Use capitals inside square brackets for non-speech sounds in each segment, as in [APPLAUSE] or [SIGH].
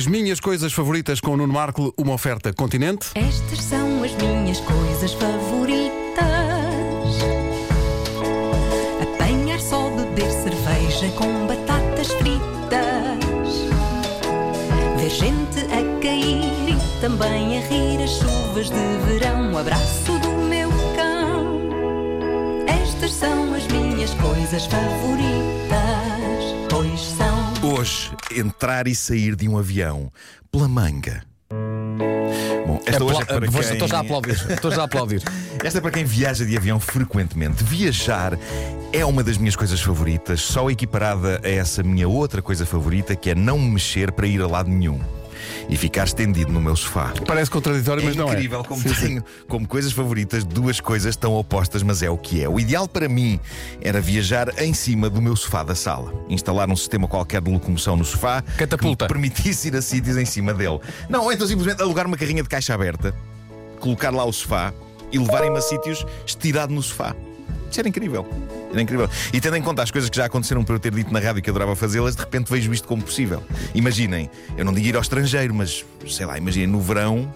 As minhas coisas favoritas com o Nuno Marco, uma oferta continente. Estas são as minhas coisas favoritas: apanhar só, beber cerveja com batatas fritas, ver gente a cair e também a rir as chuvas de verão. O abraço do meu cão. Estas são as minhas coisas favoritas. Hoje, entrar e sair de um avião pela manga. Bom, esta hoje é para quem... Estou já a aplaudir. Estou já a aplaudir. [LAUGHS] Esta é para quem viaja de avião frequentemente. Viajar é uma das minhas coisas favoritas, só equiparada a essa minha outra coisa favorita, que é não me mexer para ir a lado nenhum. E ficar estendido no meu sofá. Parece contraditório, mas é não é. incrível como Sim, sim. tenho como coisas favoritas duas coisas tão opostas, mas é o que é. O ideal para mim era viajar em cima do meu sofá da sala, instalar um sistema qualquer de locomoção no sofá Catapulta. que me permitisse ir a sítios em cima dele. Não, ou então simplesmente alugar uma carrinha de caixa aberta, colocar lá o sofá e levarem-me a sítios estirado no sofá. Isso era incrível. Era incrível. E tendo em conta as coisas que já aconteceram por eu ter dito na rádio que adorava fazê-las, de repente vejo isto como possível. Imaginem, eu não digo ir ao estrangeiro, mas sei lá, imaginem no verão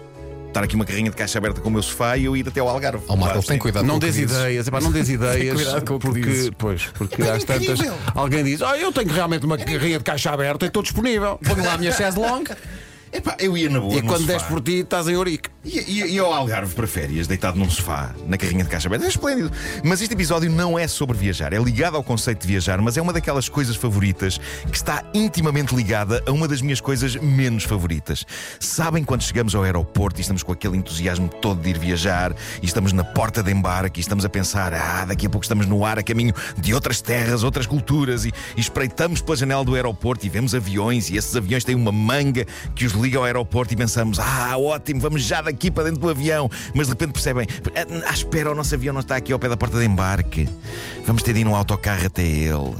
estar aqui uma carrinha de caixa aberta com o meu sofá e eu ir até ao Algarve. Ó Marco, tem cuidado Não dês dizes. ideias, epá, não dês [LAUGHS] ideias. Cuidado com o porque, dizes. pois, porque às tantas alguém diz: Ah, eu tenho realmente uma carrinha de caixa aberta e estou disponível. Ponho lá a minha chaise longue. Epá, eu ia na boa. E quando sofá. des por ti, estás em Ourique. E, e, ao Algarve para férias, deitado num sofá, na carrinha de caixa aberta, é esplêndido. Mas este episódio não é sobre viajar, é ligado ao conceito de viajar, mas é uma daquelas coisas favoritas que está intimamente ligada a uma das minhas coisas menos favoritas. Sabem quando chegamos ao aeroporto e estamos com aquele entusiasmo todo de ir viajar e estamos na porta de embarque e estamos a pensar, ah, daqui a pouco estamos no ar a caminho de outras terras, outras culturas e, e espreitamos pela janela do aeroporto e vemos aviões e esses aviões têm uma manga que os liga ao aeroporto e pensamos, ah, ótimo, vamos já daqui para dentro do avião. Mas de repente percebem, ah, espera, o nosso avião não está aqui ao pé da porta de embarque. Vamos ter de ir num autocarro até ele.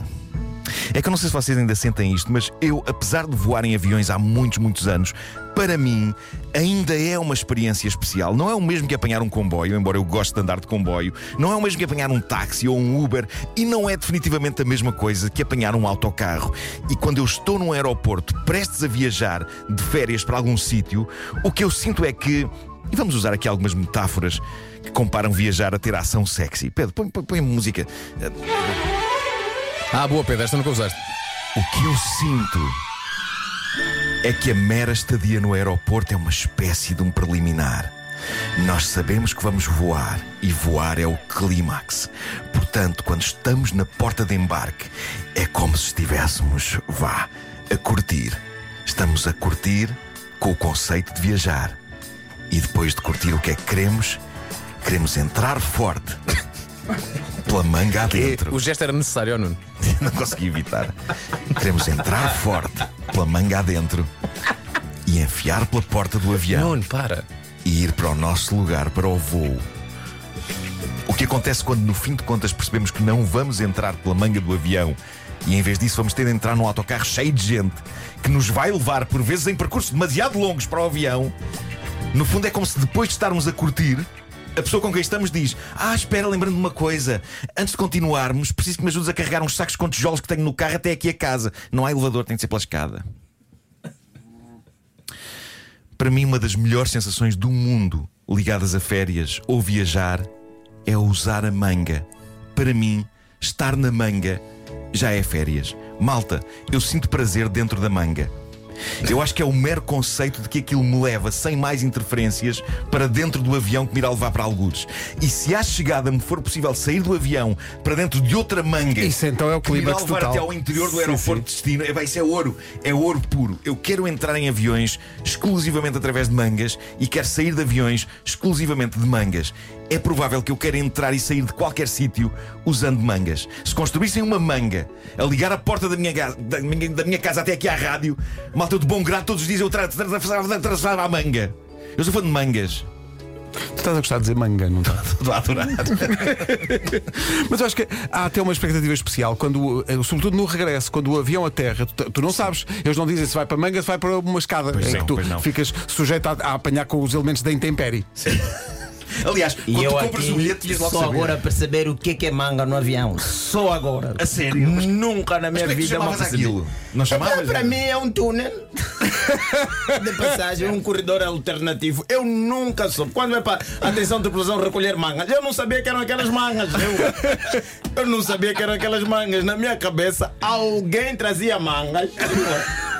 É que eu não sei se vocês ainda sentem isto, mas eu, apesar de voar em aviões há muitos, muitos anos, para mim ainda é uma experiência especial. Não é o mesmo que apanhar um comboio, embora eu goste de andar de comboio. Não é o mesmo que apanhar um táxi ou um Uber. E não é definitivamente a mesma coisa que apanhar um autocarro. E quando eu estou num aeroporto prestes a viajar de férias para algum sítio, o que eu sinto é que. E vamos usar aqui algumas metáforas que comparam viajar a ter ação sexy. Pedro, põe, põe, põe música. Ah, boa, Pedro, esta nunca usaste. O que eu sinto é que a mera estadia no aeroporto é uma espécie de um preliminar. Nós sabemos que vamos voar e voar é o clímax. Portanto, quando estamos na porta de embarque, é como se estivéssemos, vá, a curtir. Estamos a curtir com o conceito de viajar. E depois de curtir o que é que queremos, queremos entrar forte [LAUGHS] pela manga adentro. O gesto era necessário, ó Nuno. [LAUGHS] Não consegui evitar. Queremos entrar forte pela manga adentro e enfiar pela porta do avião Nuno, para. e ir para o nosso lugar, para o voo. O que acontece quando, no fim de contas, percebemos que não vamos entrar pela manga do avião e, em vez disso, vamos ter de entrar num autocarro cheio de gente que nos vai levar, por vezes, em percursos demasiado longos para o avião. No fundo, é como se depois de estarmos a curtir. A pessoa com quem estamos diz: Ah, espera, lembrando de uma coisa. Antes de continuarmos, preciso que me ajudes a carregar uns sacos com tijolos que tenho no carro até aqui a casa. Não há elevador, tem de ser pela escada. Para mim, uma das melhores sensações do mundo ligadas a férias ou viajar é usar a manga. Para mim, estar na manga já é férias. Malta, eu sinto prazer dentro da manga. Eu acho que é o mero conceito de que aquilo me leva, sem mais interferências, para dentro do avião que me irá levar para algures. E se à chegada me for possível sair do avião para dentro de outra manga, Isso então é o que me irá levar total. até ao interior do Sim, aeroporto sim. de destino, é, bem, isso é ouro, é ouro puro. Eu quero entrar em aviões exclusivamente através de mangas e quero sair de aviões exclusivamente de mangas. É provável que eu queira entrar e sair de qualquer sítio usando mangas. Se construíssem uma manga a ligar a porta da minha, da minha, da minha casa até aqui à rádio, malta de bom grado, todos os dias eu tra- tra- tra- atravessava a manga. Eu sou fã de mangas. Tu estás a gostar de dizer manga, não estás? Estou a adorar. [LAUGHS] Mas eu acho que há até uma expectativa especial, quando, eh, sobretudo no regresso, quando o avião aterra, tu, tu não sabes, eles não dizem se vai para manga, se vai para uma escada, Pois em não, que tu ficas sujeito a, a apanhar com os elementos da intempérie. [LAUGHS] [LAUGHS] Aliás, E quando compras o bilhete, logo só saber. agora a perceber o que é que é manga no avião. Só agora. A sério? Mas- Nunca na Mas minha como é vida me aquilo? Não chamavas? Para mim é um túnel [LAUGHS] de passagem, um corredor alternativo. Eu nunca soube. Quando é para atenção de explosão recolher mangas, eu não sabia que eram aquelas mangas. Eu, [LAUGHS] eu não sabia que eram aquelas mangas. Na minha cabeça, alguém trazia mangas.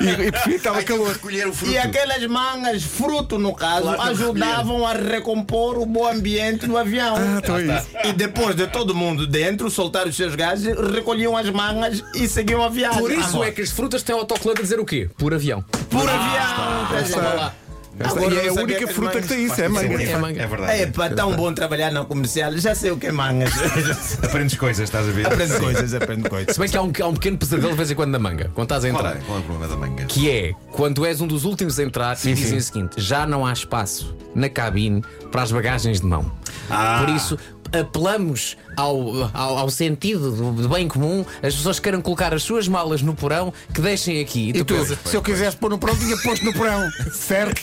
E, e estava calor. recolher o fruto. E aquelas mangas, fruto no caso, Claro, ajudavam a recompor o bom ambiente do avião. Ah, então é isso. E depois de todo mundo dentro soltar os seus gases, recolhiam as mangas e seguiam a viagem. Por isso Ah, é que as frutas têm autocolante a dizer o quê? Por avião. Por avião. quer dizer, Vá lá. Esta- Agora e é eu a única que fruta que tem isso, é manga. É manga. É verdade. É pá, tão bom trabalhar na comercial. Já sei o que é mangas. [LAUGHS] Aprendes coisas, estás a ver? aprende coisas, aprende coisas. Se bem que há um, há um pequeno pesadelo de vez em quando na manga, quando estás a Qual entrar. é? Qual é o problema da manga? Que é quando és um dos últimos a entrar e dizem o seguinte: já não há espaço na cabine para as bagagens de mão. Ah. Por isso, apelamos ao, ao, ao sentido do, do bem comum, as pessoas queiram colocar as suas malas no porão, que deixem aqui. E tu, pensas, se eu quisesse pôr no porão, tinha posto no porão. [LAUGHS] Certo?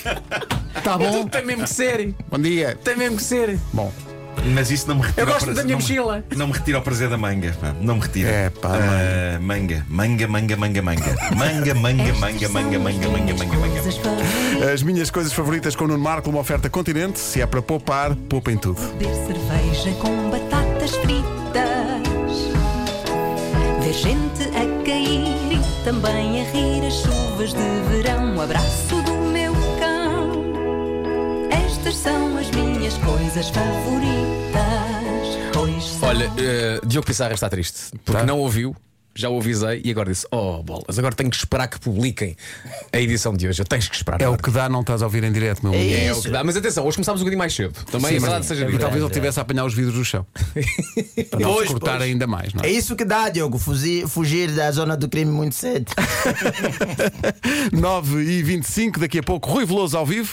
Está bom? tem mesmo que ser. Bom dia. Tem mesmo que ser. Bom, Mas isso não me retira Eu o gosto prazer- da minha não me- mochila. Não me retira o prazer da manga. Não me retira. É, pá, Ah, manga. Manga, manga, manga, manga. Manga, manga, manga, manga, manga, manga, manga, manga. As minhas coisas favoritas com o Nuno Marco, uma oferta continente. Se é para poupar, poupem tudo. beber cerveja com batatas fritas. Ver gente a cair e também a rir as chuvas de verão. O abraço do coisas favoritas. Pois são. Olha, eh, Diogo Pissarra está triste porque Tá. não ouviu. Já o avisei e agora disse: Oh, bolas, agora tenho que esperar que publiquem a edição de hoje. Eu tens que esperar. É o que dá, não estás a ouvir em direto, meu amigo. É o Isso. que dá. Mas atenção, hoje começámos um bocadinho mais cedo. Também Sim, é mas- seja E dito. talvez ele tivesse a apanhar os vidros do chão. [LAUGHS] Para não Pois, se cortar pois. ainda mais, não É é? isso que dá, Diogo, fugir, fugir da zona do crime muito cedo. [LAUGHS] 9 e 25 daqui a pouco, Rui Veloso ao vivo.